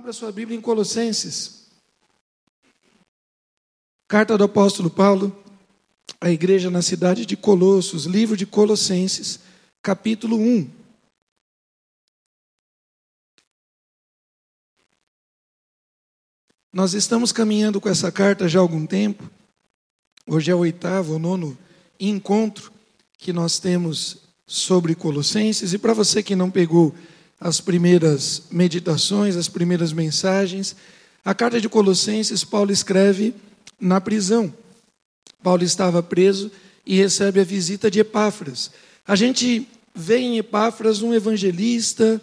Abra sua Bíblia em Colossenses. Carta do apóstolo Paulo à igreja na cidade de Colossos, livro de Colossenses, capítulo 1. Nós estamos caminhando com essa carta já há algum tempo. Hoje é o oitavo ou nono encontro que nós temos sobre Colossenses. E para você que não pegou as primeiras meditações, as primeiras mensagens. A carta de Colossenses, Paulo escreve na prisão. Paulo estava preso e recebe a visita de Epáfras. A gente vê em Epáfras um evangelista,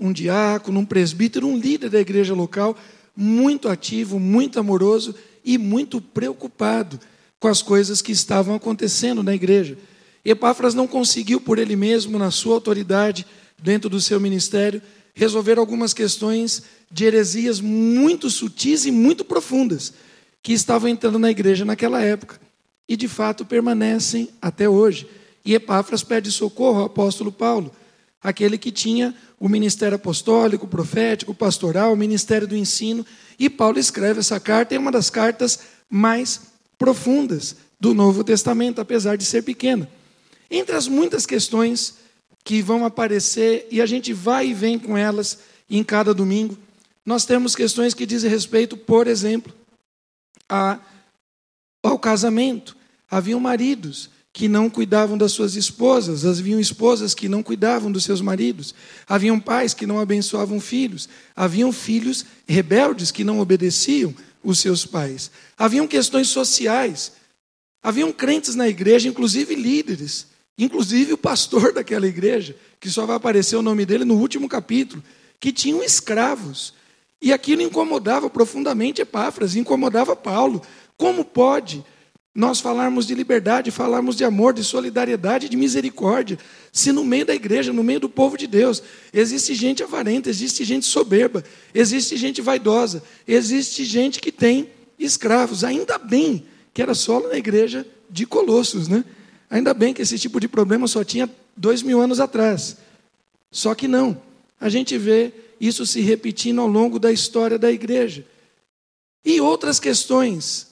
um diácono, um presbítero, um líder da igreja local, muito ativo, muito amoroso e muito preocupado com as coisas que estavam acontecendo na igreja. Epáfras não conseguiu por ele mesmo, na sua autoridade, dentro do seu ministério, resolver algumas questões de heresias muito sutis e muito profundas que estavam entrando na igreja naquela época e de fato permanecem até hoje. E Epáfras pede socorro ao apóstolo Paulo, aquele que tinha o ministério apostólico, profético, pastoral, o ministério do ensino, e Paulo escreve essa carta, é uma das cartas mais profundas do Novo Testamento, apesar de ser pequena. Entre as muitas questões que vão aparecer e a gente vai e vem com elas em cada domingo. Nós temos questões que dizem respeito, por exemplo, a, ao casamento. Haviam maridos que não cuidavam das suas esposas, haviam esposas que não cuidavam dos seus maridos, haviam pais que não abençoavam filhos, haviam filhos rebeldes que não obedeciam os seus pais, haviam questões sociais, haviam crentes na igreja, inclusive líderes, inclusive o pastor daquela igreja, que só vai aparecer o nome dele no último capítulo, que tinham escravos. E aquilo incomodava profundamente Epáfras, incomodava Paulo. Como pode nós falarmos de liberdade, falarmos de amor, de solidariedade, de misericórdia, se no meio da igreja, no meio do povo de Deus, existe gente avarenta, existe gente soberba, existe gente vaidosa, existe gente que tem escravos. Ainda bem que era só na igreja de Colossos, né? Ainda bem que esse tipo de problema só tinha dois mil anos atrás. Só que não. A gente vê isso se repetindo ao longo da história da igreja. E outras questões.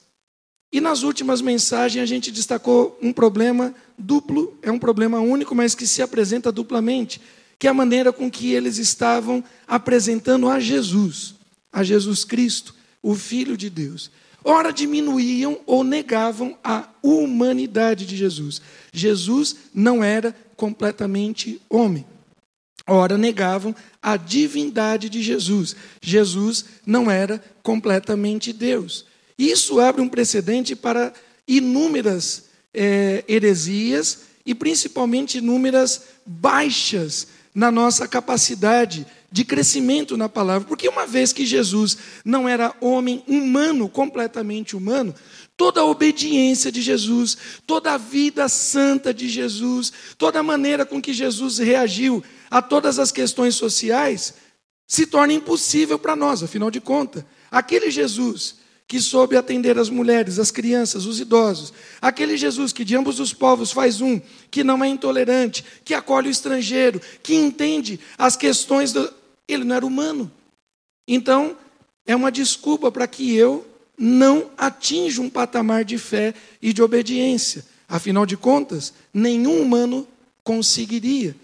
E nas últimas mensagens a gente destacou um problema duplo, é um problema único, mas que se apresenta duplamente, que é a maneira com que eles estavam apresentando a Jesus, a Jesus Cristo, o Filho de Deus ora diminuíam ou negavam a humanidade de Jesus. Jesus não era completamente homem. Ora negavam a divindade de Jesus. Jesus não era completamente Deus. Isso abre um precedente para inúmeras é, heresias e principalmente inúmeras baixas na nossa capacidade de crescimento na palavra. Porque uma vez que Jesus não era homem humano, completamente humano, toda a obediência de Jesus, toda a vida santa de Jesus, toda a maneira com que Jesus reagiu a todas as questões sociais, se torna impossível para nós, afinal de contas. Aquele Jesus que soube atender as mulheres, as crianças, os idosos. Aquele Jesus que de ambos os povos faz um, que não é intolerante, que acolhe o estrangeiro, que entende as questões do, ele não era humano. Então, é uma desculpa para que eu não atinja um patamar de fé e de obediência. Afinal de contas, nenhum humano conseguiria.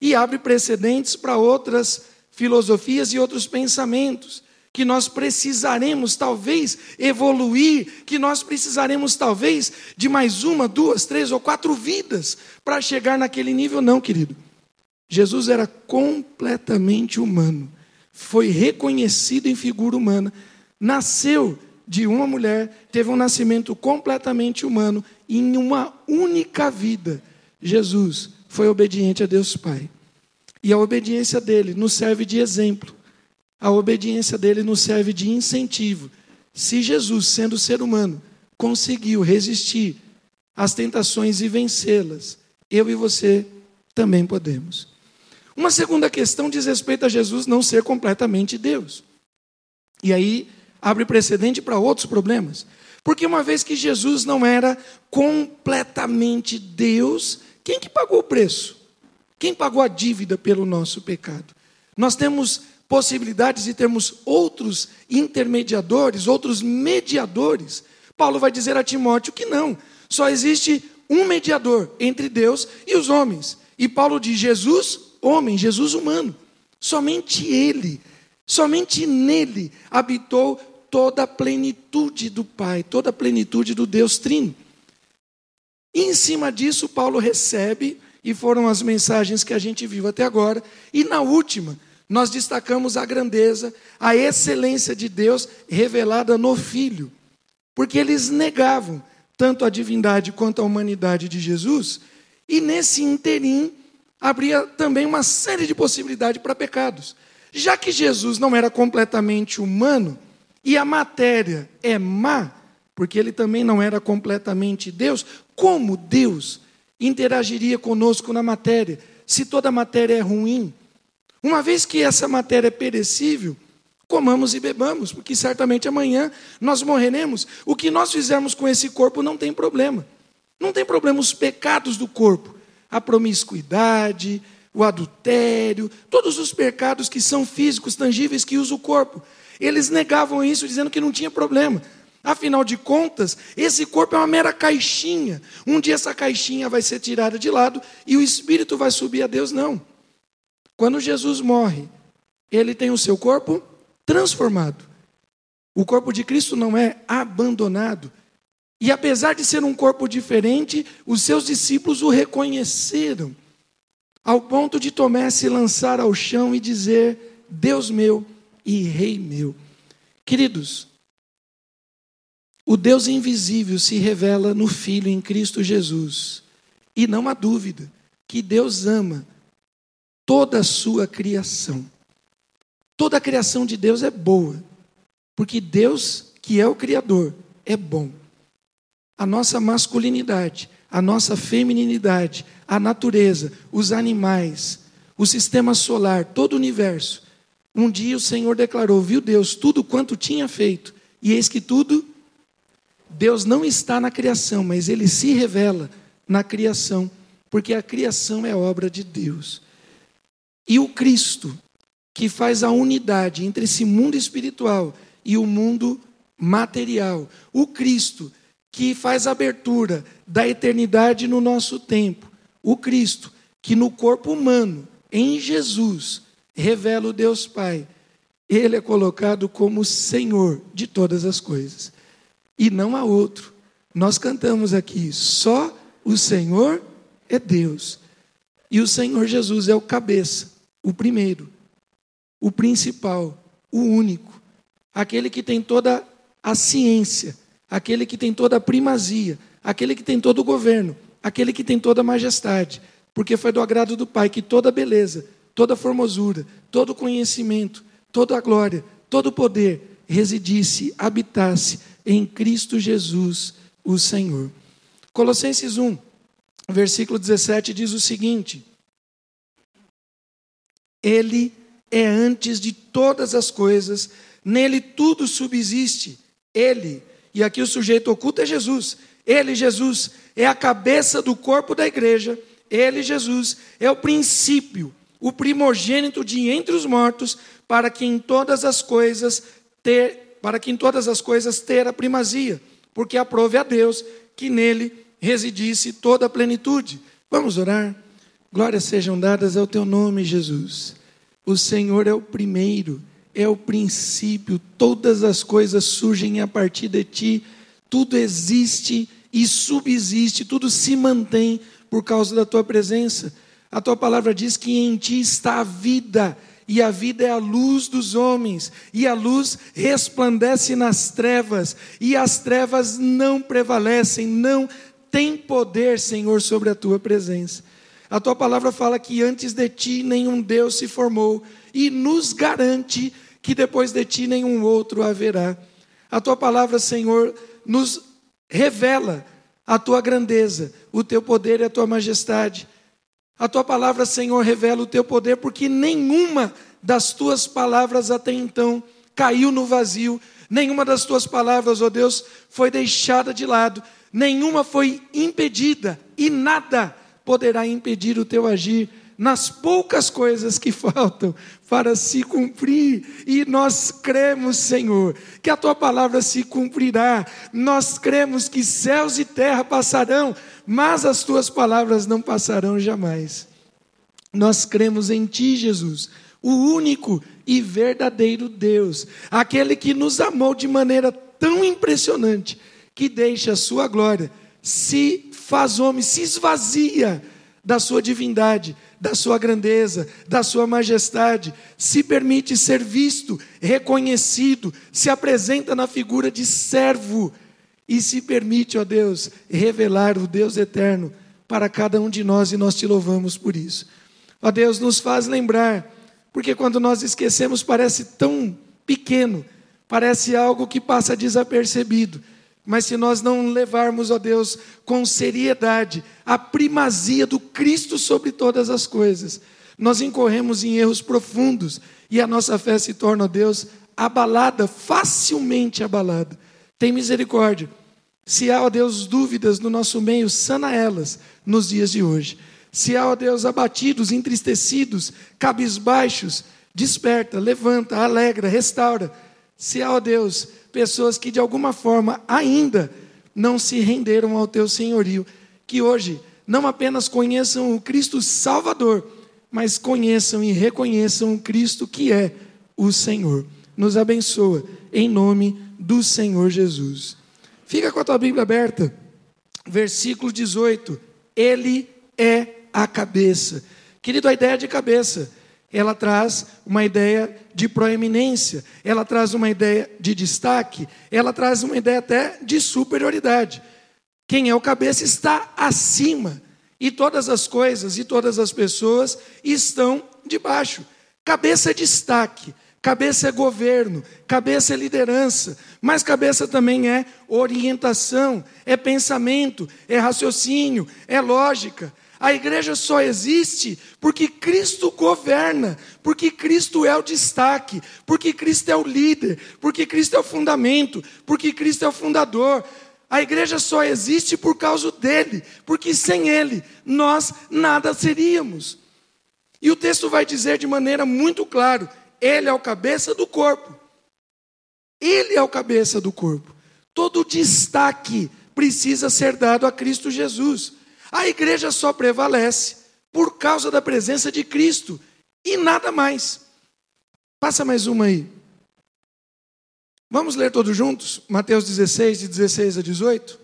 E abre precedentes para outras filosofias e outros pensamentos. Que nós precisaremos talvez evoluir, que nós precisaremos talvez de mais uma, duas, três ou quatro vidas para chegar naquele nível, não, querido. Jesus era completamente humano, foi reconhecido em figura humana, nasceu de uma mulher, teve um nascimento completamente humano, em uma única vida. Jesus foi obediente a Deus Pai. E a obediência dele nos serve de exemplo. A obediência dele nos serve de incentivo. Se Jesus, sendo ser humano, conseguiu resistir às tentações e vencê-las, eu e você também podemos. Uma segunda questão diz respeito a Jesus não ser completamente Deus. E aí abre precedente para outros problemas. Porque uma vez que Jesus não era completamente Deus, quem que pagou o preço? Quem pagou a dívida pelo nosso pecado? Nós temos possibilidades de termos outros intermediadores, outros mediadores, Paulo vai dizer a Timóteo que não. Só existe um mediador entre Deus e os homens. E Paulo diz: Jesus, homem, Jesus humano. Somente ele, somente nele habitou toda a plenitude do Pai, toda a plenitude do Deus Trino. E em cima disso, Paulo recebe, e foram as mensagens que a gente viu até agora, e na última, nós destacamos a grandeza, a excelência de Deus revelada no Filho, porque eles negavam tanto a divindade quanto a humanidade de Jesus, e nesse interim abria também uma série de possibilidades para pecados. Já que Jesus não era completamente humano, e a matéria é má, porque ele também não era completamente Deus, como Deus interagiria conosco na matéria, se toda a matéria é ruim? Uma vez que essa matéria é perecível, comamos e bebamos, porque certamente amanhã nós morreremos. O que nós fizermos com esse corpo não tem problema. Não tem problema os pecados do corpo, a promiscuidade, o adultério, todos os pecados que são físicos, tangíveis, que usa o corpo. Eles negavam isso, dizendo que não tinha problema. Afinal de contas, esse corpo é uma mera caixinha. Um dia essa caixinha vai ser tirada de lado e o espírito vai subir a Deus, não. Quando Jesus morre, ele tem o seu corpo transformado. O corpo de Cristo não é abandonado. E apesar de ser um corpo diferente, os seus discípulos o reconheceram, ao ponto de Tomé se lançar ao chão e dizer: Deus meu e Rei meu. Queridos, o Deus invisível se revela no Filho em Cristo Jesus. E não há dúvida que Deus ama toda a sua criação. Toda a criação de Deus é boa, porque Deus, que é o Criador, é bom. A nossa masculinidade, a nossa feminilidade, a natureza, os animais, o sistema solar, todo o universo. Um dia o Senhor declarou: Viu Deus tudo quanto tinha feito, e eis que tudo. Deus não está na criação, mas ele se revela na criação, porque a criação é obra de Deus. E o Cristo, que faz a unidade entre esse mundo espiritual e o mundo material. O Cristo, que faz a abertura da eternidade no nosso tempo. O Cristo, que no corpo humano, em Jesus, revela o Deus Pai. Ele é colocado como Senhor de todas as coisas. E não há outro. Nós cantamos aqui, só o Senhor é Deus. E o Senhor Jesus é o cabeça o primeiro, o principal, o único, aquele que tem toda a ciência, aquele que tem toda a primazia, aquele que tem todo o governo, aquele que tem toda a majestade, porque foi do agrado do Pai que toda a beleza, toda a formosura, todo o conhecimento, toda a glória, todo o poder residisse, habitasse em Cristo Jesus, o Senhor. Colossenses 1, versículo 17 diz o seguinte: ele é antes de todas as coisas, nele tudo subsiste. Ele, e aqui o sujeito oculto é Jesus. Ele, Jesus, é a cabeça do corpo da igreja. Ele, Jesus, é o princípio, o primogênito de entre os mortos, para que em todas as coisas ter, para que em todas as coisas ter a primazia, porque aprove a Deus que nele residisse toda a plenitude. Vamos orar. Glórias sejam dadas ao teu nome, Jesus. O Senhor é o primeiro, é o princípio, todas as coisas surgem a partir de ti, tudo existe e subsiste, tudo se mantém por causa da tua presença. A tua palavra diz que em ti está a vida, e a vida é a luz dos homens, e a luz resplandece nas trevas, e as trevas não prevalecem, não tem poder, Senhor, sobre a tua presença. A tua palavra fala que antes de ti nenhum Deus se formou e nos garante que depois de ti nenhum outro haverá. A tua palavra, Senhor, nos revela a tua grandeza, o teu poder e a tua majestade. A tua palavra, Senhor, revela o teu poder, porque nenhuma das tuas palavras até então caiu no vazio, nenhuma das tuas palavras, ó oh Deus, foi deixada de lado, nenhuma foi impedida e nada poderá impedir o teu agir nas poucas coisas que faltam para se cumprir, e nós cremos, Senhor, que a tua palavra se cumprirá. Nós cremos que céus e terra passarão, mas as tuas palavras não passarão jamais. Nós cremos em ti, Jesus, o único e verdadeiro Deus, aquele que nos amou de maneira tão impressionante que deixa a sua glória, se faz homem, se esvazia da sua divindade da sua grandeza, da sua majestade, se permite ser visto, reconhecido, se apresenta na figura de servo e se permite, ó Deus, revelar o Deus eterno para cada um de nós e nós te louvamos por isso. Ó Deus, nos faz lembrar, porque quando nós esquecemos parece tão pequeno, parece algo que passa desapercebido. Mas se nós não levarmos, ó Deus, com seriedade a primazia do Cristo sobre todas as coisas, nós incorremos em erros profundos e a nossa fé se torna, ó Deus, abalada, facilmente abalada. Tem misericórdia. Se há, ó Deus, dúvidas no nosso meio, sana elas nos dias de hoje. Se há, ó Deus, abatidos, entristecidos, cabisbaixos, desperta, levanta, alegra, restaura. Se há, ó Deus, pessoas que de alguma forma ainda não se renderam ao teu senhorio, que hoje não apenas conheçam o Cristo Salvador, mas conheçam e reconheçam o Cristo que é o Senhor. Nos abençoa em nome do Senhor Jesus. Fica com a tua Bíblia aberta. Versículo 18. Ele é a cabeça. Querido, a ideia de cabeça ela traz uma ideia de proeminência, ela traz uma ideia de destaque, ela traz uma ideia até de superioridade. Quem é o cabeça está acima, e todas as coisas e todas as pessoas estão debaixo. Cabeça é destaque, cabeça é governo, cabeça é liderança, mas cabeça também é orientação, é pensamento, é raciocínio, é lógica. A igreja só existe porque Cristo governa, porque Cristo é o destaque, porque Cristo é o líder, porque Cristo é o fundamento, porque Cristo é o fundador. A igreja só existe por causa dele, porque sem ele nós nada seríamos. E o texto vai dizer de maneira muito clara: ele é o cabeça do corpo. Ele é o cabeça do corpo. Todo destaque precisa ser dado a Cristo Jesus. A igreja só prevalece por causa da presença de Cristo e nada mais. Passa mais uma aí. Vamos ler todos juntos? Mateus 16, de 16 a 18.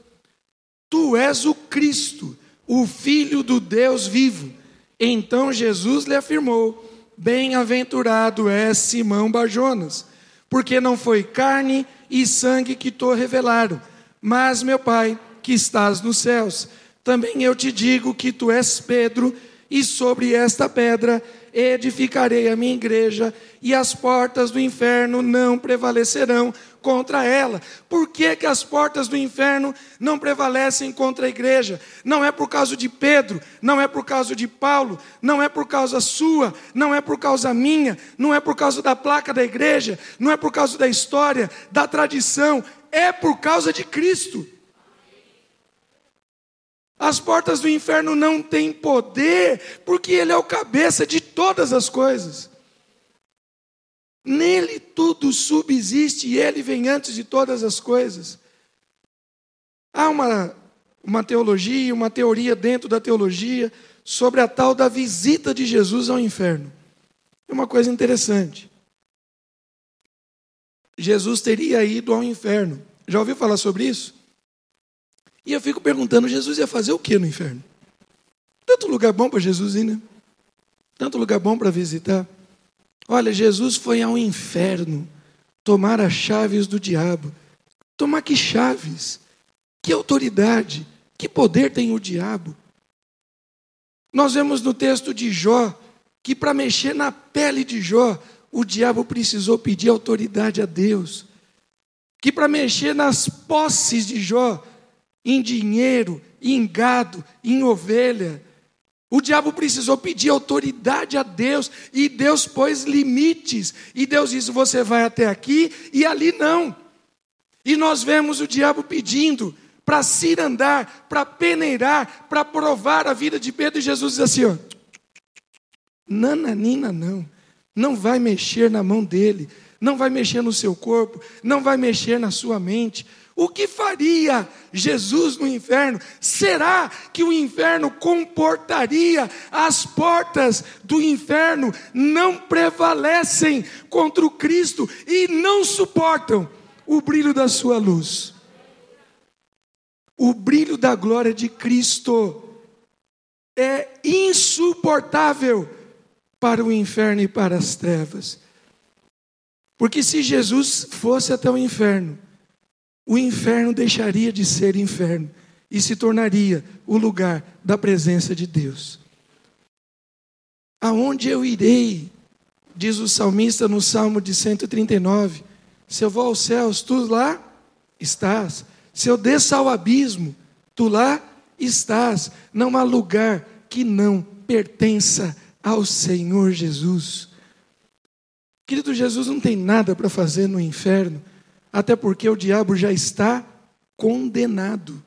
Tu és o Cristo, o Filho do Deus vivo. Então Jesus lhe afirmou: Bem-aventurado és Simão Barjonas, porque não foi carne e sangue que te revelaram, mas meu Pai que estás nos céus. Também eu te digo que tu és Pedro, e sobre esta pedra edificarei a minha igreja, e as portas do inferno não prevalecerão contra ela. Por que, que as portas do inferno não prevalecem contra a igreja? Não é por causa de Pedro, não é por causa de Paulo, não é por causa sua, não é por causa minha, não é por causa da placa da igreja, não é por causa da história, da tradição, é por causa de Cristo. As portas do inferno não têm poder, porque Ele é o cabeça de todas as coisas. Nele tudo subsiste e Ele vem antes de todas as coisas. Há uma, uma teologia, uma teoria dentro da teologia sobre a tal da visita de Jesus ao inferno. É uma coisa interessante. Jesus teria ido ao inferno. Já ouviu falar sobre isso? E eu fico perguntando: Jesus ia fazer o que no inferno? Tanto lugar bom para Jesus ir, né? Tanto lugar bom para visitar. Olha, Jesus foi ao inferno tomar as chaves do diabo. Tomar que chaves? Que autoridade? Que poder tem o diabo? Nós vemos no texto de Jó que para mexer na pele de Jó, o diabo precisou pedir autoridade a Deus. Que para mexer nas posses de Jó, em dinheiro, em gado, em ovelha. O diabo precisou pedir autoridade a Deus e Deus pôs limites. E Deus disse: você vai até aqui e ali não. E nós vemos o diabo pedindo para se andar, para peneirar, para provar a vida de Pedro. E Jesus diz assim: ó, Nananina não. Não vai mexer na mão dele, não vai mexer no seu corpo, não vai mexer na sua mente. O que faria Jesus no inferno? Será que o inferno comportaria? As portas do inferno não prevalecem contra o Cristo e não suportam o brilho da sua luz. O brilho da glória de Cristo é insuportável para o inferno e para as trevas. Porque se Jesus fosse até o inferno, o inferno deixaria de ser inferno e se tornaria o lugar da presença de Deus. Aonde eu irei? Diz o salmista no Salmo de 139. Se eu vou aos céus, tu lá estás. Se eu desço ao abismo, tu lá estás. Não há lugar que não pertença ao Senhor Jesus. Querido, Jesus não tem nada para fazer no inferno até porque o diabo já está condenado.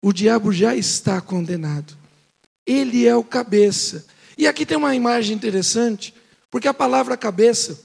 O diabo já está condenado. Ele é o cabeça. E aqui tem uma imagem interessante, porque a palavra cabeça,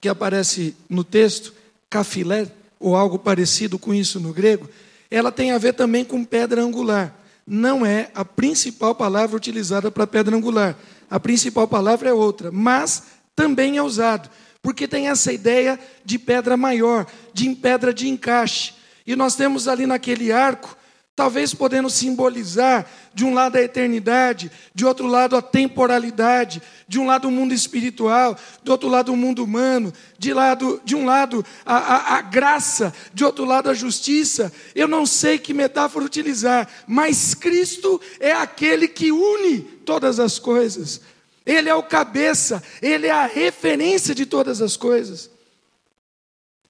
que aparece no texto, cafilé, ou algo parecido com isso no grego, ela tem a ver também com pedra angular. Não é a principal palavra utilizada para pedra angular. A principal palavra é outra, mas também é usado porque tem essa ideia de pedra maior, de pedra de encaixe. E nós temos ali naquele arco, talvez podendo simbolizar de um lado a eternidade, de outro lado a temporalidade, de um lado o mundo espiritual, do outro lado o mundo humano, de, lado, de um lado a, a, a graça, de outro lado a justiça. Eu não sei que metáfora utilizar, mas Cristo é aquele que une todas as coisas. Ele é o cabeça, ele é a referência de todas as coisas.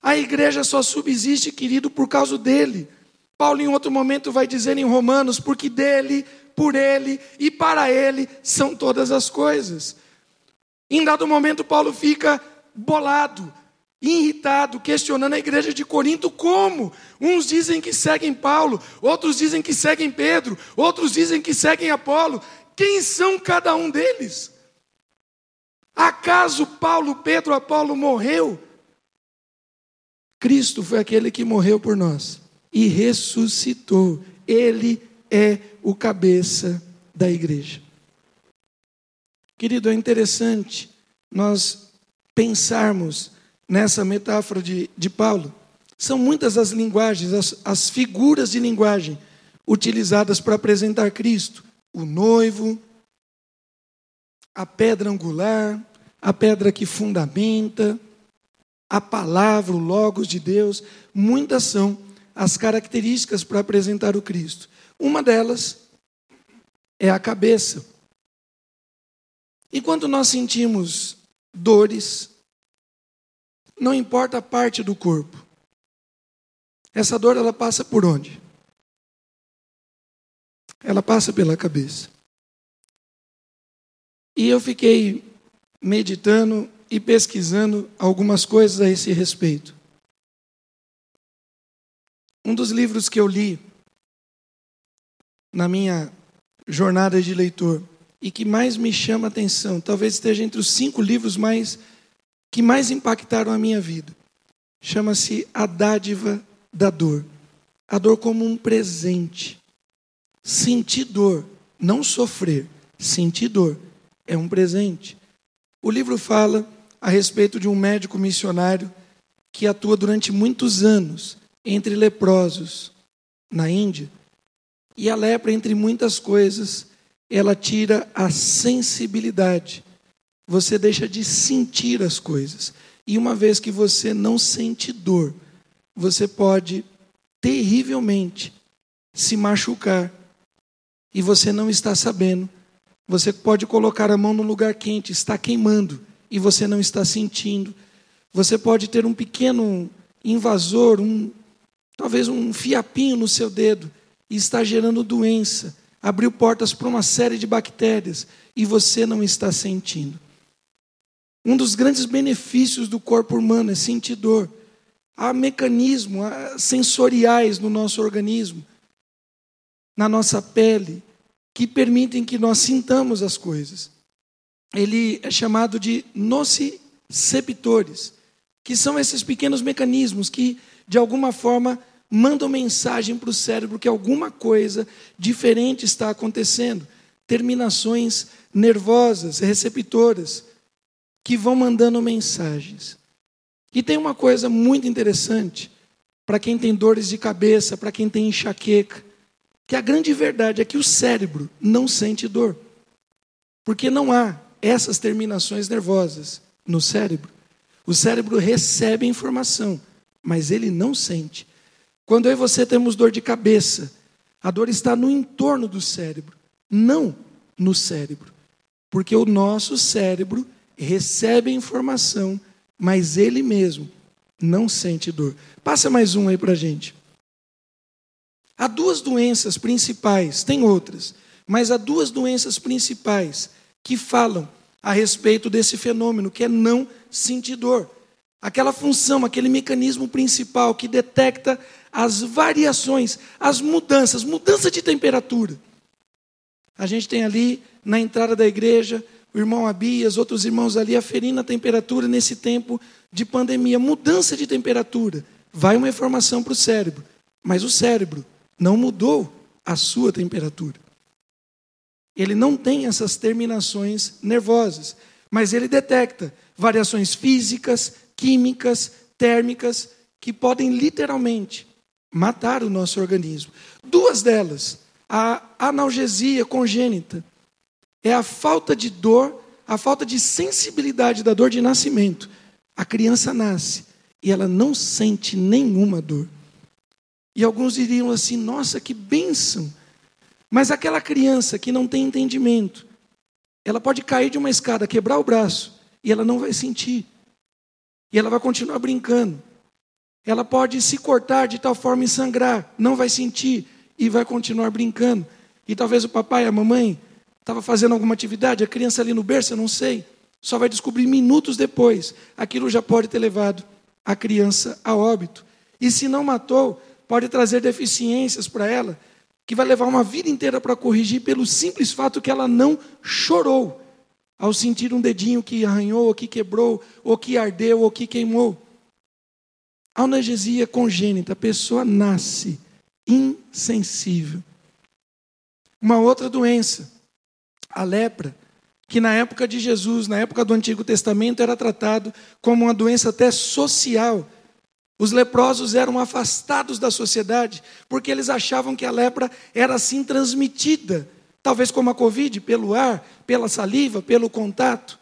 A igreja só subsiste, querido, por causa dele. Paulo, em outro momento, vai dizer em Romanos: porque dele, por ele e para ele são todas as coisas. Em dado momento, Paulo fica bolado, irritado, questionando a igreja de Corinto como. Uns dizem que seguem Paulo, outros dizem que seguem Pedro, outros dizem que seguem Apolo. Quem são cada um deles? Acaso Paulo, Pedro, Apolo morreu? Cristo foi aquele que morreu por nós e ressuscitou. Ele é o cabeça da igreja. Querido, é interessante nós pensarmos nessa metáfora de, de Paulo. São muitas as linguagens, as, as figuras de linguagem utilizadas para apresentar Cristo: o noivo, a pedra angular, a pedra que fundamenta, a palavra, o Logos de Deus, muitas são as características para apresentar o Cristo. Uma delas é a cabeça. E quando nós sentimos dores, não importa a parte do corpo, essa dor ela passa por onde? Ela passa pela cabeça. E eu fiquei meditando e pesquisando algumas coisas a esse respeito. Um dos livros que eu li na minha jornada de leitor e que mais me chama a atenção, talvez esteja entre os cinco livros mais que mais impactaram a minha vida, chama-se A Dádiva da Dor. A dor como um presente. Sentir dor, não sofrer, sentir dor é um presente. O livro fala a respeito de um médico missionário que atua durante muitos anos entre leprosos na Índia. E a lepra, entre muitas coisas, ela tira a sensibilidade. Você deixa de sentir as coisas. E uma vez que você não sente dor, você pode terrivelmente se machucar e você não está sabendo você pode colocar a mão no lugar quente, está queimando e você não está sentindo. Você pode ter um pequeno invasor, um talvez um fiapinho no seu dedo e está gerando doença, abriu portas para uma série de bactérias e você não está sentindo. Um dos grandes benefícios do corpo humano é sentir dor. Há mecanismos sensoriais no nosso organismo, na nossa pele, que permitem que nós sintamos as coisas. Ele é chamado de nociceptores, que são esses pequenos mecanismos que, de alguma forma, mandam mensagem para o cérebro que alguma coisa diferente está acontecendo. Terminações nervosas, receptoras, que vão mandando mensagens. E tem uma coisa muito interessante para quem tem dores de cabeça, para quem tem enxaqueca, que a grande verdade é que o cérebro não sente dor. Porque não há essas terminações nervosas no cérebro. O cérebro recebe informação, mas ele não sente. Quando eu e você temos dor de cabeça, a dor está no entorno do cérebro, não no cérebro. Porque o nosso cérebro recebe informação, mas ele mesmo não sente dor. Passa mais um aí para gente. Há duas doenças principais, tem outras, mas há duas doenças principais que falam a respeito desse fenômeno, que é não sentir dor. Aquela função, aquele mecanismo principal que detecta as variações, as mudanças, mudança de temperatura. A gente tem ali na entrada da igreja o irmão Abias, outros irmãos ali aferindo a temperatura nesse tempo de pandemia. Mudança de temperatura. Vai uma informação para o cérebro, mas o cérebro não mudou a sua temperatura. Ele não tem essas terminações nervosas, mas ele detecta variações físicas, químicas, térmicas, que podem literalmente matar o nosso organismo. Duas delas, a analgesia congênita, é a falta de dor, a falta de sensibilidade da dor de nascimento. A criança nasce e ela não sente nenhuma dor. E alguns diriam assim: nossa, que bênção! Mas aquela criança que não tem entendimento, ela pode cair de uma escada, quebrar o braço, e ela não vai sentir. E ela vai continuar brincando. Ela pode se cortar de tal forma e sangrar, não vai sentir e vai continuar brincando. E talvez o papai, a mamãe, estava fazendo alguma atividade, a criança ali no berço, eu não sei, só vai descobrir minutos depois. Aquilo já pode ter levado a criança a óbito. E se não matou, pode trazer deficiências para ela, que vai levar uma vida inteira para corrigir pelo simples fato que ela não chorou ao sentir um dedinho que arranhou, ou que quebrou, ou que ardeu, ou que queimou. Analgesia congênita, a pessoa nasce insensível. Uma outra doença, a lepra, que na época de Jesus, na época do Antigo Testamento, era tratado como uma doença até social os leprosos eram afastados da sociedade porque eles achavam que a lepra era assim transmitida, talvez como a Covid, pelo ar, pela saliva, pelo contato,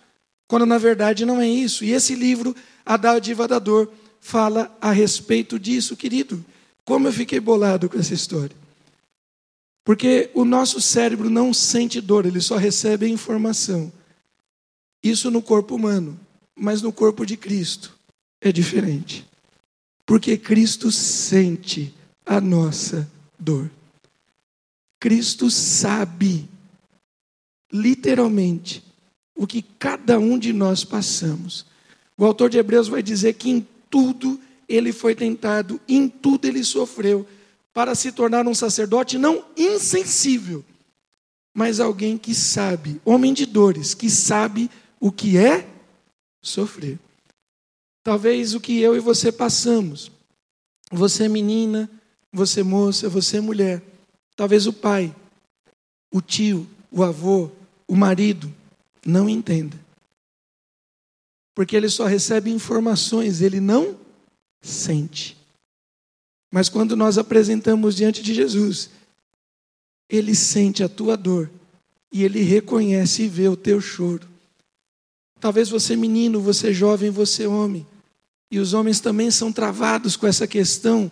quando na verdade não é isso. E esse livro, A Dádiva da Dor, fala a respeito disso, querido. Como eu fiquei bolado com essa história. Porque o nosso cérebro não sente dor, ele só recebe informação. Isso no corpo humano, mas no corpo de Cristo é diferente. Porque Cristo sente a nossa dor. Cristo sabe, literalmente, o que cada um de nós passamos. O autor de Hebreus vai dizer que em tudo ele foi tentado, em tudo ele sofreu, para se tornar um sacerdote não insensível, mas alguém que sabe, homem de dores, que sabe o que é sofrer. Talvez o que eu e você passamos. Você menina, você moça, você mulher. Talvez o pai, o tio, o avô, o marido não entenda. Porque ele só recebe informações, ele não sente. Mas quando nós apresentamos diante de Jesus, ele sente a tua dor e ele reconhece e vê o teu choro. Talvez você menino, você jovem, você homem, e os homens também são travados com essa questão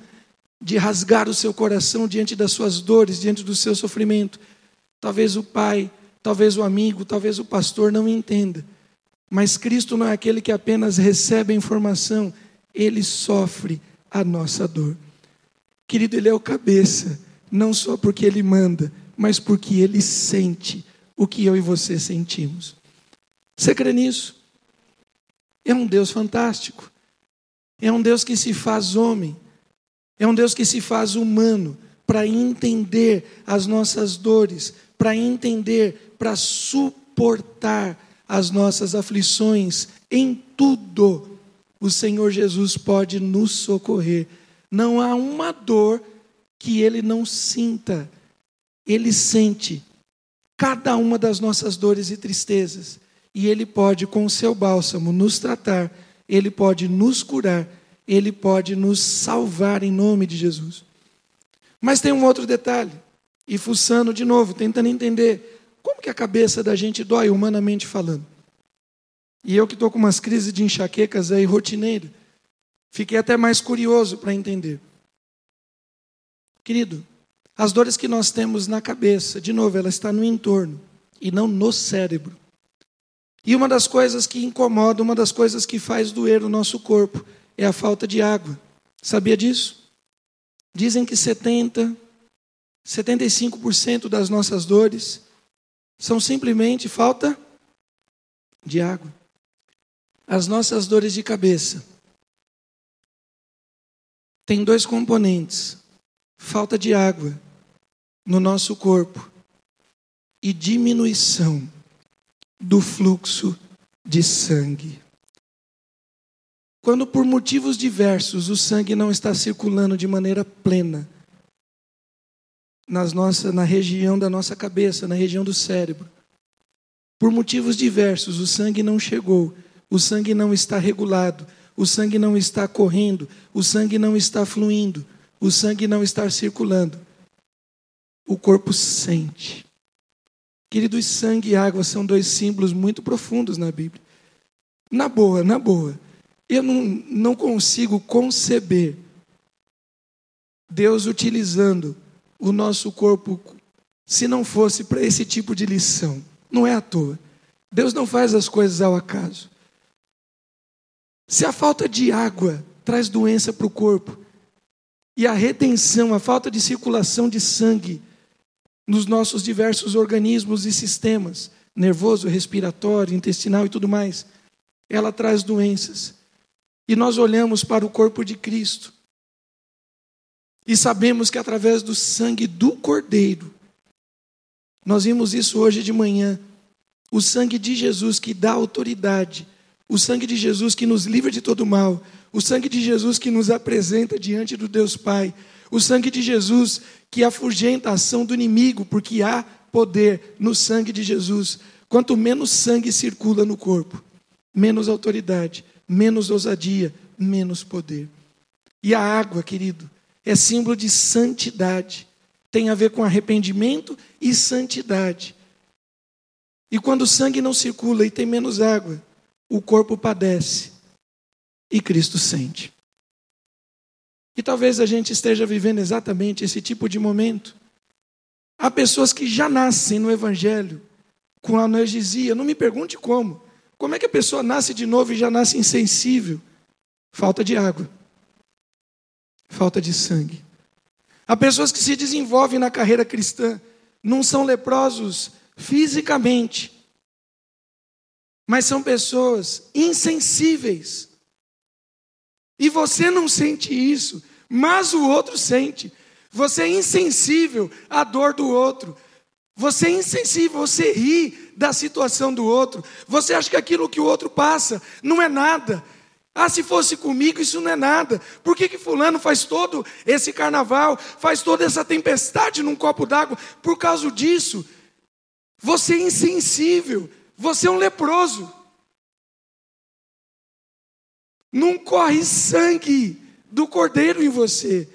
de rasgar o seu coração diante das suas dores, diante do seu sofrimento. Talvez o pai, talvez o amigo, talvez o pastor não entenda. Mas Cristo não é aquele que apenas recebe a informação, ele sofre a nossa dor. Querido, ele é o cabeça, não só porque ele manda, mas porque ele sente o que eu e você sentimos. Você crê nisso? É um Deus fantástico. É um Deus que se faz homem. É um Deus que se faz humano para entender as nossas dores, para entender, para suportar as nossas aflições em tudo. O Senhor Jesus pode nos socorrer. Não há uma dor que ele não sinta. Ele sente cada uma das nossas dores e tristezas. E ele pode, com o seu bálsamo, nos tratar, ele pode nos curar, ele pode nos salvar em nome de Jesus. Mas tem um outro detalhe, e fuçando de novo, tentando entender como que a cabeça da gente dói, humanamente falando. E eu que estou com umas crises de enxaquecas aí rotineira, fiquei até mais curioso para entender. Querido, as dores que nós temos na cabeça, de novo, ela está no entorno e não no cérebro. E uma das coisas que incomoda, uma das coisas que faz doer o nosso corpo é a falta de água. Sabia disso? Dizem que 70, 75% das nossas dores são simplesmente falta de água. As nossas dores de cabeça têm dois componentes: falta de água no nosso corpo e diminuição do fluxo de sangue. Quando por motivos diversos o sangue não está circulando de maneira plena nas nossa, na região da nossa cabeça, na região do cérebro, por motivos diversos o sangue não chegou, o sangue não está regulado, o sangue não está correndo, o sangue não está fluindo, o sangue não está circulando. O corpo sente. Queridos, sangue e água são dois símbolos muito profundos na Bíblia. Na boa, na boa. Eu não, não consigo conceber Deus utilizando o nosso corpo se não fosse para esse tipo de lição. Não é à toa. Deus não faz as coisas ao acaso. Se a falta de água traz doença para o corpo, e a retenção, a falta de circulação de sangue nos nossos diversos organismos e sistemas, nervoso, respiratório, intestinal e tudo mais, ela traz doenças. E nós olhamos para o corpo de Cristo e sabemos que através do sangue do Cordeiro, nós vimos isso hoje de manhã, o sangue de Jesus que dá autoridade, o sangue de Jesus que nos livra de todo mal, o sangue de Jesus que nos apresenta diante do Deus Pai, o sangue de Jesus que afugenta a ação do inimigo, porque há poder no sangue de Jesus. Quanto menos sangue circula no corpo, menos autoridade, menos ousadia, menos poder. E a água, querido, é símbolo de santidade. Tem a ver com arrependimento e santidade. E quando o sangue não circula e tem menos água, o corpo padece e Cristo sente. E talvez a gente esteja vivendo exatamente esse tipo de momento. Há pessoas que já nascem no Evangelho com analgesia, não me pergunte como, como é que a pessoa nasce de novo e já nasce insensível? Falta de água, falta de sangue. Há pessoas que se desenvolvem na carreira cristã, não são leprosos fisicamente, mas são pessoas insensíveis. E você não sente isso, mas o outro sente. Você é insensível à dor do outro. Você é insensível, você ri da situação do outro. Você acha que aquilo que o outro passa não é nada. Ah, se fosse comigo, isso não é nada. Por que, que Fulano faz todo esse carnaval, faz toda essa tempestade num copo d'água? Por causa disso, você é insensível, você é um leproso. Não corre sangue do cordeiro em você.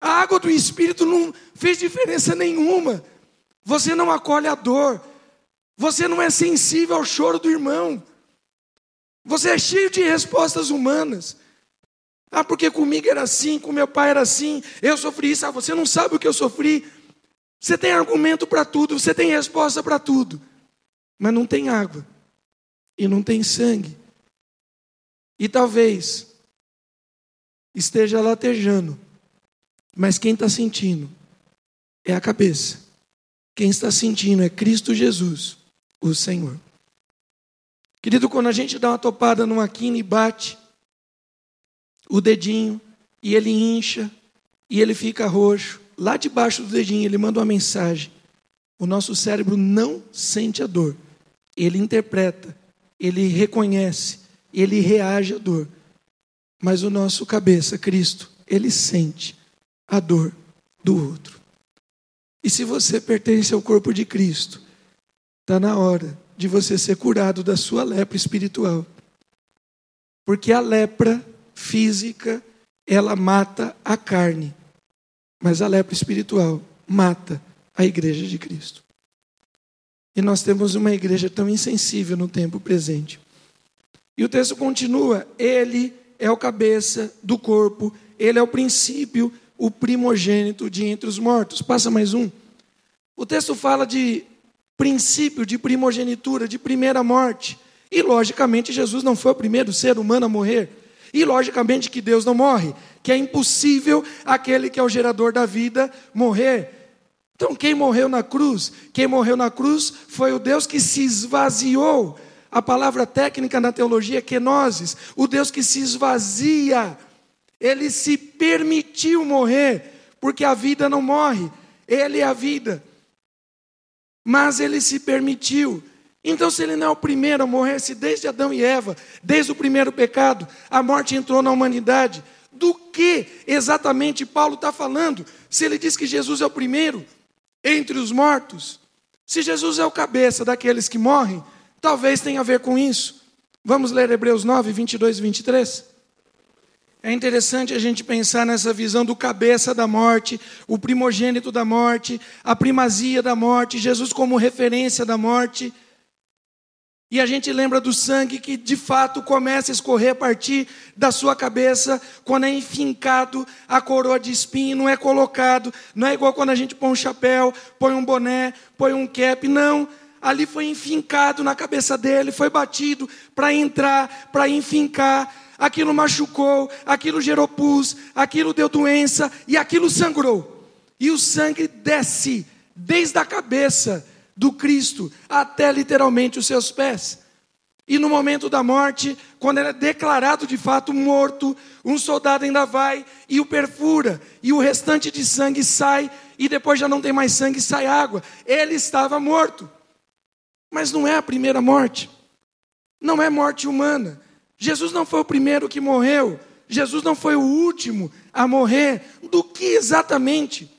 A água do Espírito não fez diferença nenhuma. Você não acolhe a dor. Você não é sensível ao choro do irmão. Você é cheio de respostas humanas. Ah, porque comigo era assim, com meu pai era assim, eu sofri isso. Ah, você não sabe o que eu sofri. Você tem argumento para tudo, você tem resposta para tudo, mas não tem água e não tem sangue. E talvez esteja latejando, mas quem está sentindo é a cabeça. Quem está sentindo é Cristo Jesus, o Senhor. Querido, quando a gente dá uma topada numa quina e bate o dedinho, e ele incha, e ele fica roxo, lá debaixo do dedinho, ele manda uma mensagem. O nosso cérebro não sente a dor, ele interpreta, ele reconhece, ele reage à dor. Mas o nosso cabeça, Cristo, ele sente a dor do outro. E se você pertence ao corpo de Cristo, está na hora de você ser curado da sua lepra espiritual. Porque a lepra física, ela mata a carne, mas a lepra espiritual mata a igreja de Cristo. E nós temos uma igreja tão insensível no tempo presente. E o texto continua: Ele é o cabeça do corpo, ele é o princípio, o primogênito de entre os mortos. Passa mais um. O texto fala de princípio de primogenitura, de primeira morte. E, logicamente, Jesus não foi o primeiro ser humano a morrer. E, logicamente, que Deus não morre, que é impossível aquele que é o gerador da vida morrer. Então, quem morreu na cruz? Quem morreu na cruz foi o Deus que se esvaziou. A palavra técnica na teologia é kenosis, o Deus que se esvazia. Ele se permitiu morrer, porque a vida não morre, ele é a vida mas ele se permitiu. Então, se ele não é o primeiro a morrer, se desde Adão e Eva, desde o primeiro pecado, a morte entrou na humanidade, do que exatamente Paulo está falando? Se ele diz que Jesus é o primeiro entre os mortos, se Jesus é o cabeça daqueles que morrem, talvez tenha a ver com isso. Vamos ler Hebreus 9, 22 e 23? É interessante a gente pensar nessa visão do cabeça da morte, o primogênito da morte, a primazia da morte, Jesus como referência da morte. E a gente lembra do sangue que de fato começa a escorrer a partir da sua cabeça, quando é enfincado a coroa de espinho, não é colocado, não é igual quando a gente põe um chapéu, põe um boné, põe um cap, não. Ali foi enfincado na cabeça dele, foi batido para entrar, para enfincar aquilo machucou, aquilo gerou pus, aquilo deu doença e aquilo sangrou. E o sangue desce desde a cabeça do Cristo até literalmente os seus pés. E no momento da morte, quando ele é declarado de fato morto, um soldado ainda vai e o perfura, e o restante de sangue sai, e depois já não tem mais sangue, sai água. Ele estava morto. Mas não é a primeira morte, não é morte humana, Jesus não foi o primeiro que morreu, Jesus não foi o último a morrer. Do que exatamente?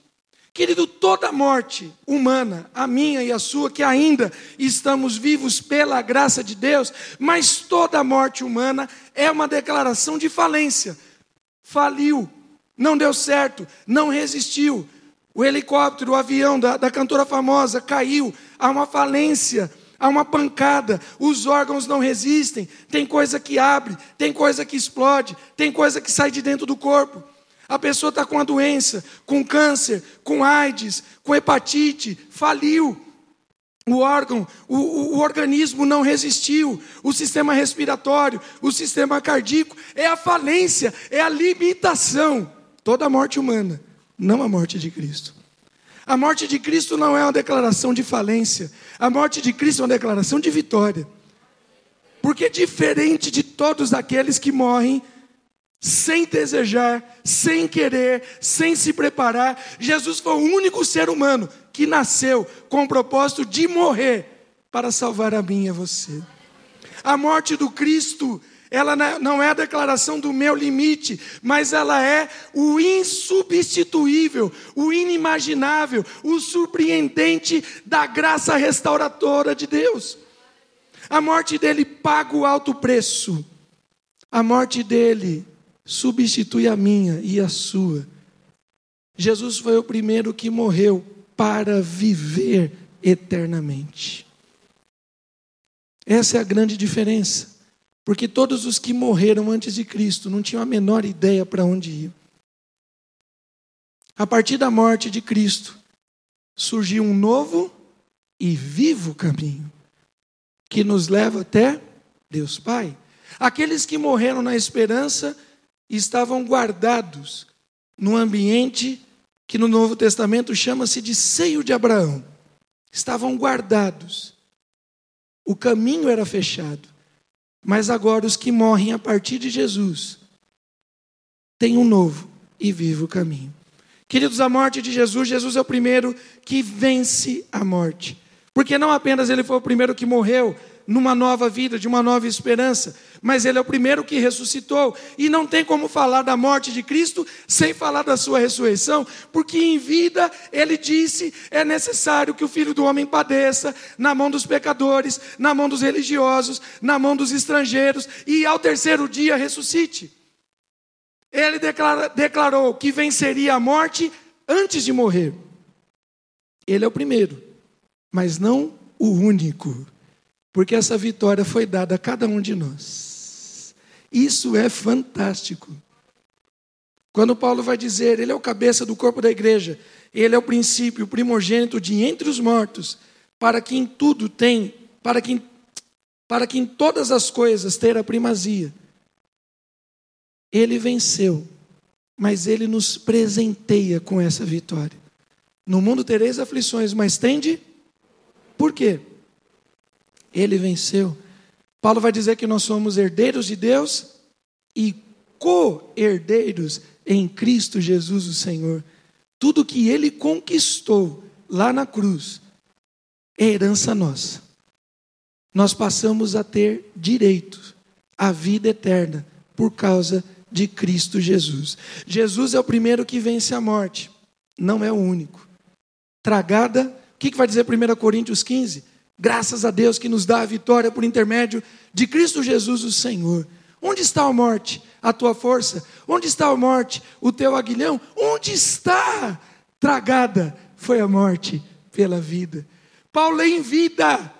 Querido, toda morte humana, a minha e a sua, que ainda estamos vivos pela graça de Deus, mas toda morte humana é uma declaração de falência. Faliu, não deu certo, não resistiu. O helicóptero, o avião da, da cantora famosa caiu, há uma falência há uma pancada, os órgãos não resistem, tem coisa que abre, tem coisa que explode, tem coisa que sai de dentro do corpo. A pessoa está com a doença, com câncer, com AIDS, com hepatite, faliu. O órgão, o, o, o, organismo não resistiu, o sistema respiratório, o sistema cardíaco, é a falência, é a limitação. Toda a morte humana, não a morte de Cristo. A morte de Cristo não é uma declaração de falência, a morte de Cristo é uma declaração de vitória. Porque diferente de todos aqueles que morrem sem desejar, sem querer, sem se preparar, Jesus foi o único ser humano que nasceu com o propósito de morrer para salvar a mim e a você. A morte do Cristo ela não é a declaração do meu limite, mas ela é o insubstituível, o inimaginável, o surpreendente da graça restauradora de Deus. A morte dele paga o alto preço, a morte dele substitui a minha e a sua. Jesus foi o primeiro que morreu para viver eternamente. Essa é a grande diferença. Porque todos os que morreram antes de Cristo não tinham a menor ideia para onde iam. A partir da morte de Cristo, surgiu um novo e vivo caminho que nos leva até Deus Pai. Aqueles que morreram na esperança estavam guardados num ambiente que no Novo Testamento chama-se de seio de Abraão. Estavam guardados. O caminho era fechado. Mas agora os que morrem a partir de Jesus têm um novo e vivo caminho. Queridos, a morte de Jesus, Jesus é o primeiro que vence a morte. Porque não apenas ele foi o primeiro que morreu numa nova vida, de uma nova esperança, mas ele é o primeiro que ressuscitou. E não tem como falar da morte de Cristo sem falar da sua ressurreição, porque em vida ele disse: é necessário que o filho do homem padeça na mão dos pecadores, na mão dos religiosos, na mão dos estrangeiros, e ao terceiro dia ressuscite. Ele declara, declarou que venceria a morte antes de morrer. Ele é o primeiro, mas não o único, porque essa vitória foi dada a cada um de nós. Isso é fantástico. Quando Paulo vai dizer, ele é o cabeça do corpo da igreja, ele é o princípio, o primogênito de entre os mortos, para que em tudo tem, para que, para que em todas as coisas ter a primazia. Ele venceu, mas ele nos presenteia com essa vitória. No mundo tereis aflições, mas tende. Por quê? Ele venceu. Paulo vai dizer que nós somos herdeiros de Deus e co-herdeiros em Cristo Jesus, o Senhor. Tudo que ele conquistou lá na cruz é herança nossa. Nós passamos a ter direito à vida eterna por causa de Cristo Jesus. Jesus é o primeiro que vence a morte, não é o único. Tragada, o que, vai dizer 1 Coríntios 15? Graças a Deus que nos dá a vitória por intermédio de Cristo Jesus, o Senhor. Onde está a morte? A tua força? Onde está a morte? O teu aguilhão? Onde está? Tragada foi a morte pela vida. Paulo é em vida.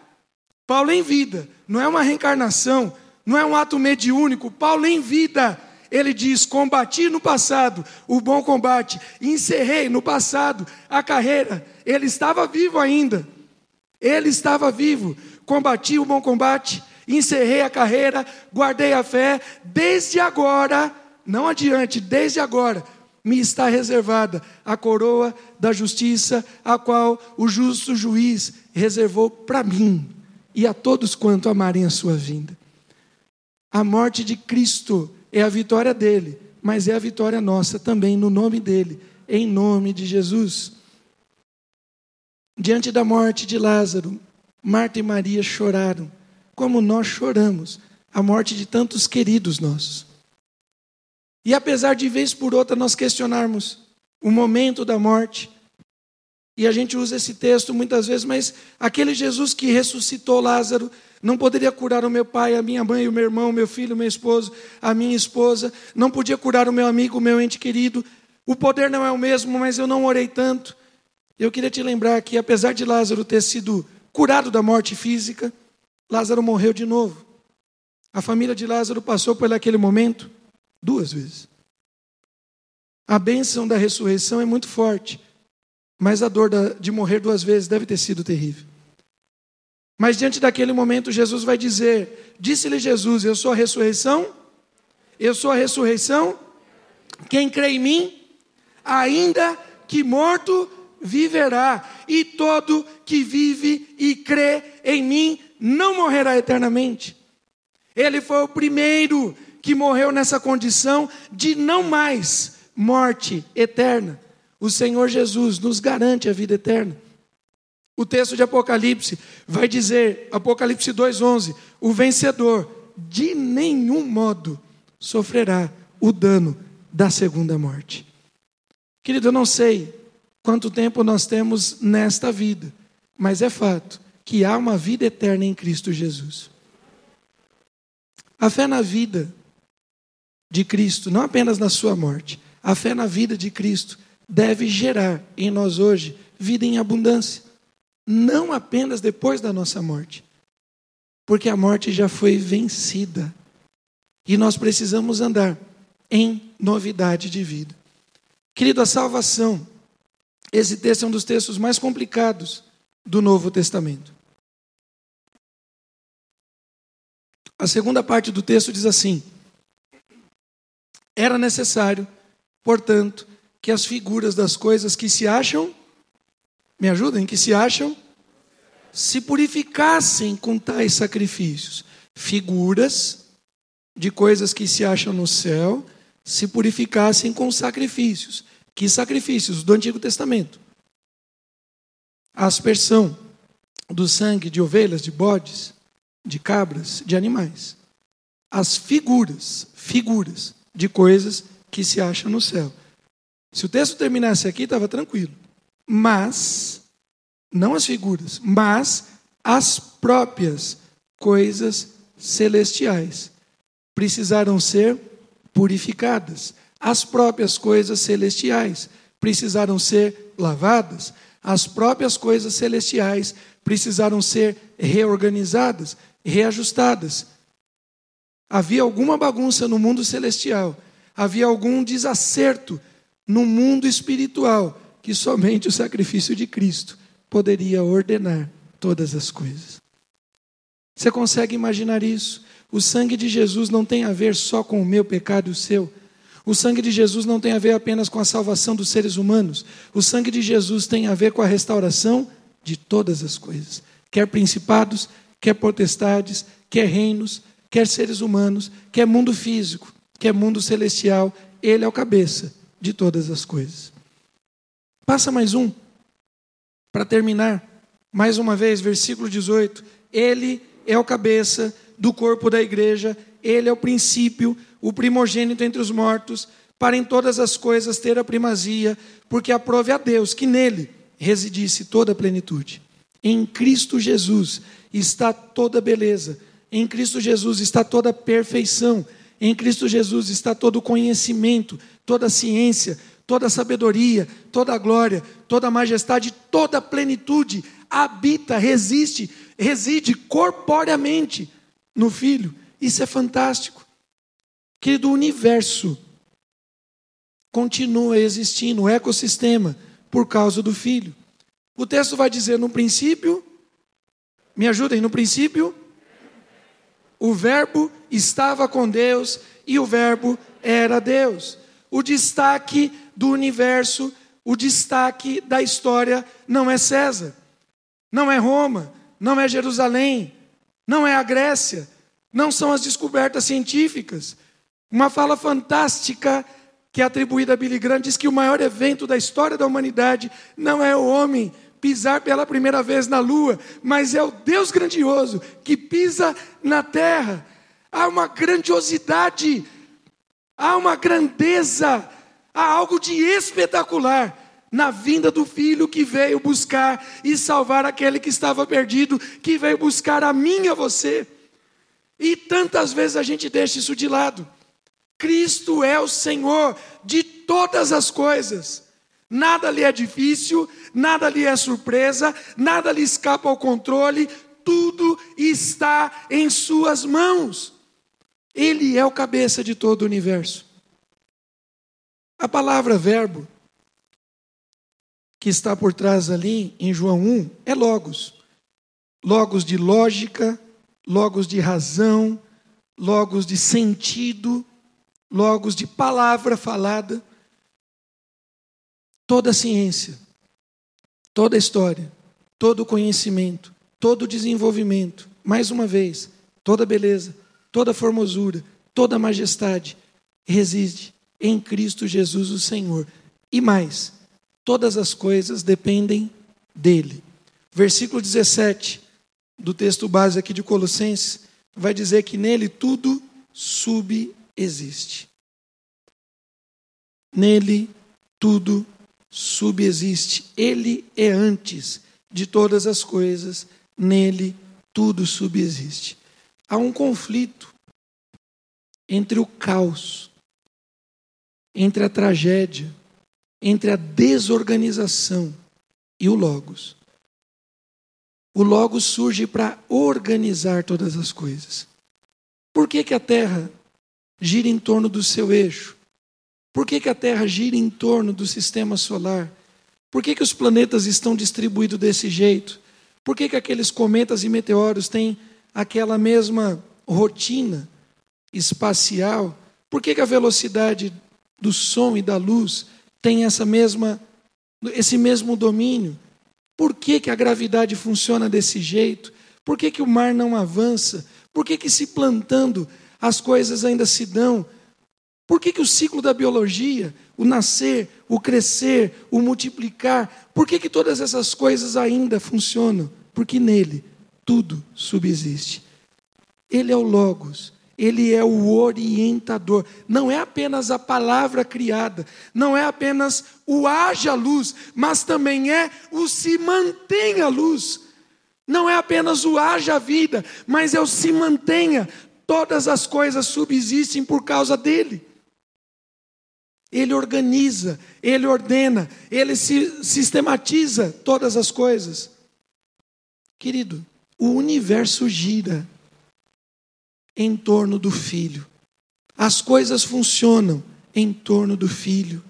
Paulo é em vida. Não é uma reencarnação, não é um ato mediúnico. Paulo é em vida ele diz: Combati no passado o bom combate, encerrei no passado a carreira. Ele estava vivo ainda. Ele estava vivo. Combati o bom combate, encerrei a carreira, guardei a fé. Desde agora, não adiante, desde agora, me está reservada a coroa da justiça, a qual o justo juiz reservou para mim e a todos quanto amarem a sua vinda. A morte de Cristo é a vitória dele, mas é a vitória nossa também, no nome dele, em nome de Jesus. Diante da morte de Lázaro, Marta e Maria choraram, como nós choramos, a morte de tantos queridos nossos. E apesar de vez por outra nós questionarmos o momento da morte, e a gente usa esse texto muitas vezes, mas aquele Jesus que ressuscitou Lázaro não poderia curar o meu pai, a minha mãe, o meu irmão, o meu filho, o meu esposo, a minha esposa, não podia curar o meu amigo, o meu ente querido. O poder não é o mesmo, mas eu não orei tanto. Eu queria te lembrar que, apesar de Lázaro ter sido curado da morte física, Lázaro morreu de novo. A família de Lázaro passou por aquele momento duas vezes. A bênção da ressurreição é muito forte. Mas a dor de morrer duas vezes deve ter sido terrível. Mas diante daquele momento, Jesus vai dizer: Disse-lhe Jesus, Eu sou a ressurreição, eu sou a ressurreição. Quem crê em mim, ainda que morto, viverá. E todo que vive e crê em mim não morrerá eternamente. Ele foi o primeiro que morreu nessa condição de não mais morte eterna o Senhor Jesus nos garante a vida eterna. O texto de Apocalipse vai dizer, Apocalipse 2:11, o vencedor de nenhum modo sofrerá o dano da segunda morte. Querido, eu não sei quanto tempo nós temos nesta vida, mas é fato que há uma vida eterna em Cristo Jesus. A fé na vida de Cristo, não apenas na sua morte, a fé na vida de Cristo deve gerar em nós hoje vida em abundância, não apenas depois da nossa morte, porque a morte já foi vencida e nós precisamos andar em novidade de vida. Querido, a salvação, esse texto é um dos textos mais complicados do Novo Testamento. A segunda parte do texto diz assim: Era necessário, portanto, que as figuras das coisas que se acham, me ajudem, que se acham, se purificassem com tais sacrifícios. Figuras de coisas que se acham no céu, se purificassem com sacrifícios Que sacrifícios do Antigo Testamento? A aspersão do sangue de ovelhas, de bodes, de cabras, de animais. As figuras, figuras de coisas que se acham no céu. Se o texto terminasse aqui, estava tranquilo. Mas, não as figuras, mas as próprias coisas celestiais precisaram ser purificadas. As próprias coisas celestiais precisaram ser lavadas. As próprias coisas celestiais precisaram ser reorganizadas, reajustadas. Havia alguma bagunça no mundo celestial, havia algum desacerto no mundo espiritual que somente o sacrifício de Cristo poderia ordenar todas as coisas. Você consegue imaginar isso? O sangue de Jesus não tem a ver só com o meu pecado e o seu. O sangue de Jesus não tem a ver apenas com a salvação dos seres humanos. O sangue de Jesus tem a ver com a restauração de todas as coisas, quer principados, quer potestades, quer reinos, quer seres humanos, quer mundo físico, quer mundo celestial. Ele é o cabeça de todas as coisas. Passa mais um, para terminar. Mais uma vez, versículo 18. Ele é o cabeça do corpo da igreja, ele é o princípio, o primogênito entre os mortos, para em todas as coisas ter a primazia, porque aprove a Deus que nele residisse toda a plenitude. Em Cristo Jesus está toda beleza, em Cristo Jesus está toda perfeição, em Cristo Jesus está todo conhecimento, toda a ciência, toda sabedoria, toda a glória, toda a majestade, toda plenitude habita, resiste, reside corporeamente no Filho. Isso é fantástico. Querido, o universo continua existindo, o ecossistema, por causa do Filho. O texto vai dizer no princípio, me ajudem, no princípio, o Verbo estava com Deus e o Verbo era Deus. O destaque do universo, o destaque da história não é César, não é Roma, não é Jerusalém, não é a Grécia, não são as descobertas científicas. Uma fala fantástica que é atribuída a Billy Graham diz que o maior evento da história da humanidade não é o homem pisar pela primeira vez na lua, mas é o Deus grandioso que pisa na terra. Há uma grandiosidade, há uma grandeza, há algo de espetacular na vinda do filho que veio buscar e salvar aquele que estava perdido, que veio buscar a mim e a você. E tantas vezes a gente deixa isso de lado. Cristo é o Senhor de todas as coisas. Nada lhe é difícil, nada lhe é surpresa, nada lhe escapa ao controle, tudo está em Suas mãos. Ele é o cabeça de todo o universo. A palavra verbo, que está por trás ali em João 1, é logos. Logos de lógica, logos de razão, logos de sentido, logos de palavra falada. Toda a ciência, toda a história, todo o conhecimento, todo o desenvolvimento, mais uma vez, toda a beleza, toda a formosura, toda a majestade reside em Cristo Jesus, o Senhor. E mais, todas as coisas dependem dele. Versículo 17 do texto base aqui de Colossenses vai dizer que nele tudo subexiste. Nele tudo subexiste. Ele é antes de todas as coisas, nele tudo subexiste. Há um conflito entre o caos, entre a tragédia, entre a desorganização e o Logos. O Logos surge para organizar todas as coisas. Por que, que a Terra gira em torno do seu eixo? Por que, que a Terra gira em torno do sistema solar? Por que, que os planetas estão distribuídos desse jeito? Por que, que aqueles cometas e meteoros têm aquela mesma rotina espacial? Por que, que a velocidade do som e da luz tem essa mesma, esse mesmo domínio? Por que, que a gravidade funciona desse jeito? Por que, que o mar não avança? Por que, que se plantando as coisas ainda se dão? Por que, que o ciclo da biologia, o nascer, o crescer, o multiplicar. Por que, que todas essas coisas ainda funcionam? Porque nele tudo subsiste. Ele é o Logos, ele é o orientador. Não é apenas a palavra criada, não é apenas o haja luz, mas também é o se mantenha luz. Não é apenas o haja vida, mas é o se mantenha. Todas as coisas subsistem por causa dele. Ele organiza, ele ordena, ele sistematiza todas as coisas. Querido, o universo gira em torno do filho. As coisas funcionam em torno do filho.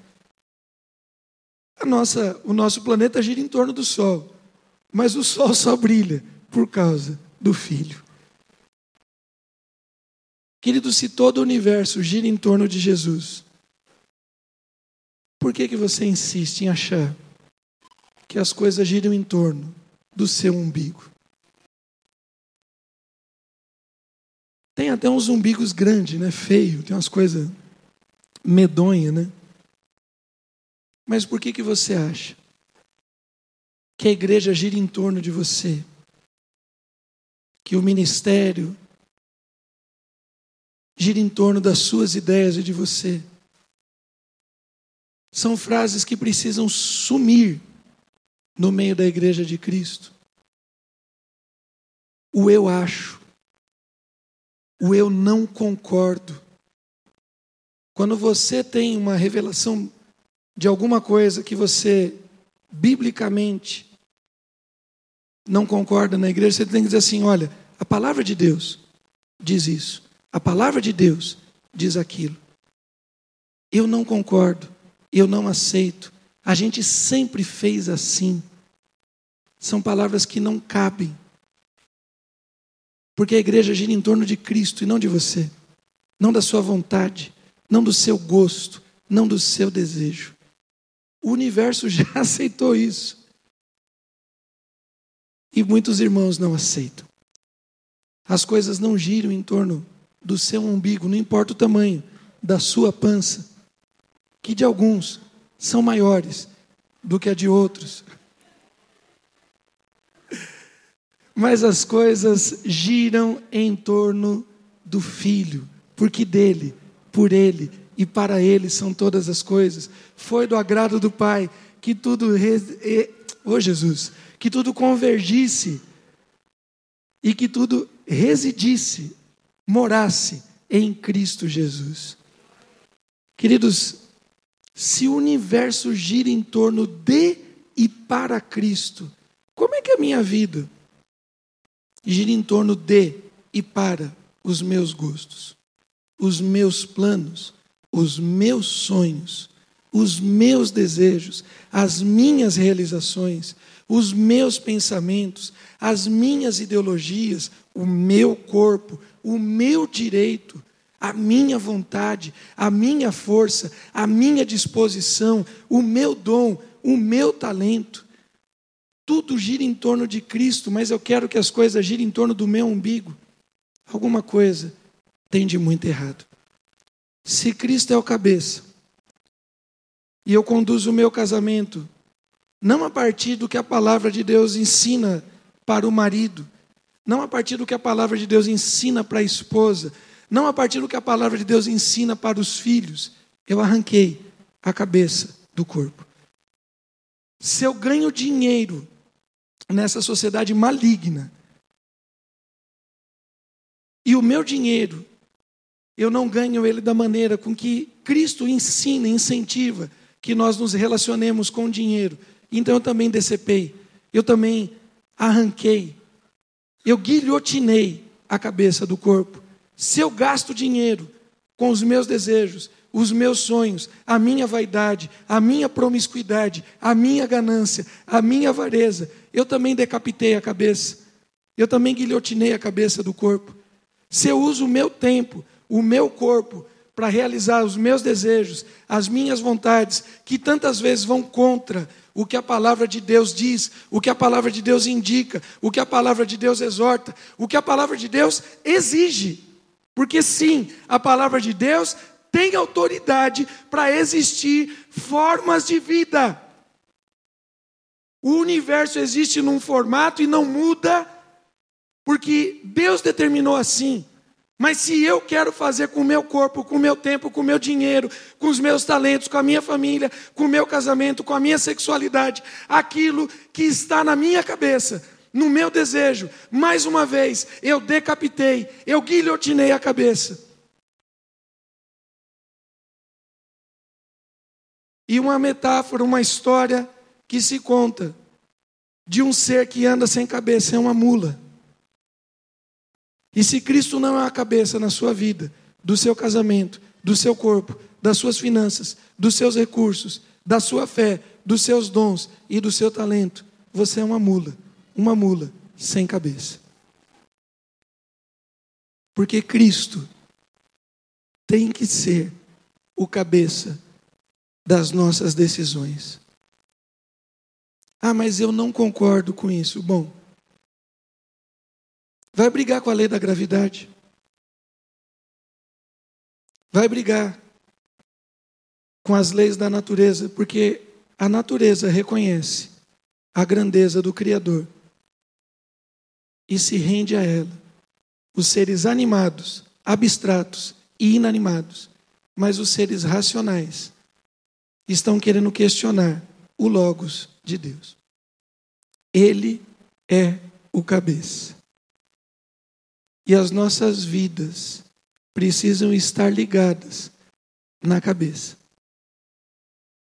Nossa, o nosso planeta gira em torno do sol, mas o sol só brilha por causa do filho. Querido, se todo o universo gira em torno de Jesus, por que, que você insiste em achar que as coisas giram em torno do seu umbigo? Tem até uns umbigos grandes, né? Feio, tem umas coisas medonhas, né? Mas por que, que você acha que a igreja gira em torno de você? Que o ministério gira em torno das suas ideias e de você? São frases que precisam sumir no meio da igreja de Cristo. O eu acho, o eu não concordo. Quando você tem uma revelação de alguma coisa que você, biblicamente, não concorda na igreja, você tem que dizer assim: olha, a palavra de Deus diz isso, a palavra de Deus diz aquilo. Eu não concordo eu não aceito. A gente sempre fez assim. São palavras que não cabem. Porque a igreja gira em torno de Cristo e não de você, não da sua vontade, não do seu gosto, não do seu desejo. O universo já aceitou isso. E muitos irmãos não aceitam. As coisas não giram em torno do seu umbigo, não importa o tamanho da sua pança que de alguns são maiores do que a de outros. Mas as coisas giram em torno do Filho, porque dele, por ele e para ele são todas as coisas. Foi do agrado do Pai que tudo, ô oh Jesus, que tudo convergisse e que tudo residisse, morasse em Cristo Jesus. Queridos, se o universo gira em torno de e para Cristo, como é que a minha vida gira em torno de e para os meus gostos, os meus planos, os meus sonhos, os meus desejos, as minhas realizações, os meus pensamentos, as minhas ideologias, o meu corpo, o meu direito, a minha vontade, a minha força, a minha disposição, o meu dom, o meu talento. Tudo gira em torno de Cristo, mas eu quero que as coisas girem em torno do meu umbigo. Alguma coisa tem de muito errado. Se Cristo é o cabeça, e eu conduzo o meu casamento, não a partir do que a palavra de Deus ensina para o marido, não a partir do que a palavra de Deus ensina para a esposa, não a partir do que a palavra de Deus ensina para os filhos, eu arranquei a cabeça do corpo. Se eu ganho dinheiro nessa sociedade maligna, e o meu dinheiro, eu não ganho ele da maneira com que Cristo ensina, incentiva que nós nos relacionemos com o dinheiro. Então eu também decepei, eu também arranquei, eu guilhotinei a cabeça do corpo. Se eu gasto dinheiro com os meus desejos, os meus sonhos, a minha vaidade, a minha promiscuidade, a minha ganância, a minha avareza, eu também decapitei a cabeça, eu também guilhotinei a cabeça do corpo. Se eu uso o meu tempo, o meu corpo, para realizar os meus desejos, as minhas vontades, que tantas vezes vão contra o que a palavra de Deus diz, o que a palavra de Deus indica, o que a palavra de Deus exorta, o que a palavra de Deus exige. Porque sim, a palavra de Deus tem autoridade para existir formas de vida. O universo existe num formato e não muda, porque Deus determinou assim. Mas se eu quero fazer com o meu corpo, com o meu tempo, com o meu dinheiro, com os meus talentos, com a minha família, com o meu casamento, com a minha sexualidade, aquilo que está na minha cabeça, no meu desejo, mais uma vez, eu decapitei, eu guilhotinei a cabeça. E uma metáfora, uma história que se conta de um ser que anda sem cabeça, é uma mula. E se Cristo não é a cabeça na sua vida, do seu casamento, do seu corpo, das suas finanças, dos seus recursos, da sua fé, dos seus dons e do seu talento, você é uma mula, uma mula sem cabeça. Porque Cristo tem que ser o cabeça das nossas decisões. Ah, mas eu não concordo com isso. Bom, Vai brigar com a lei da gravidade. Vai brigar com as leis da natureza, porque a natureza reconhece a grandeza do Criador e se rende a ela. Os seres animados, abstratos e inanimados, mas os seres racionais estão querendo questionar o Logos de Deus. Ele é o cabeça. E as nossas vidas precisam estar ligadas na cabeça.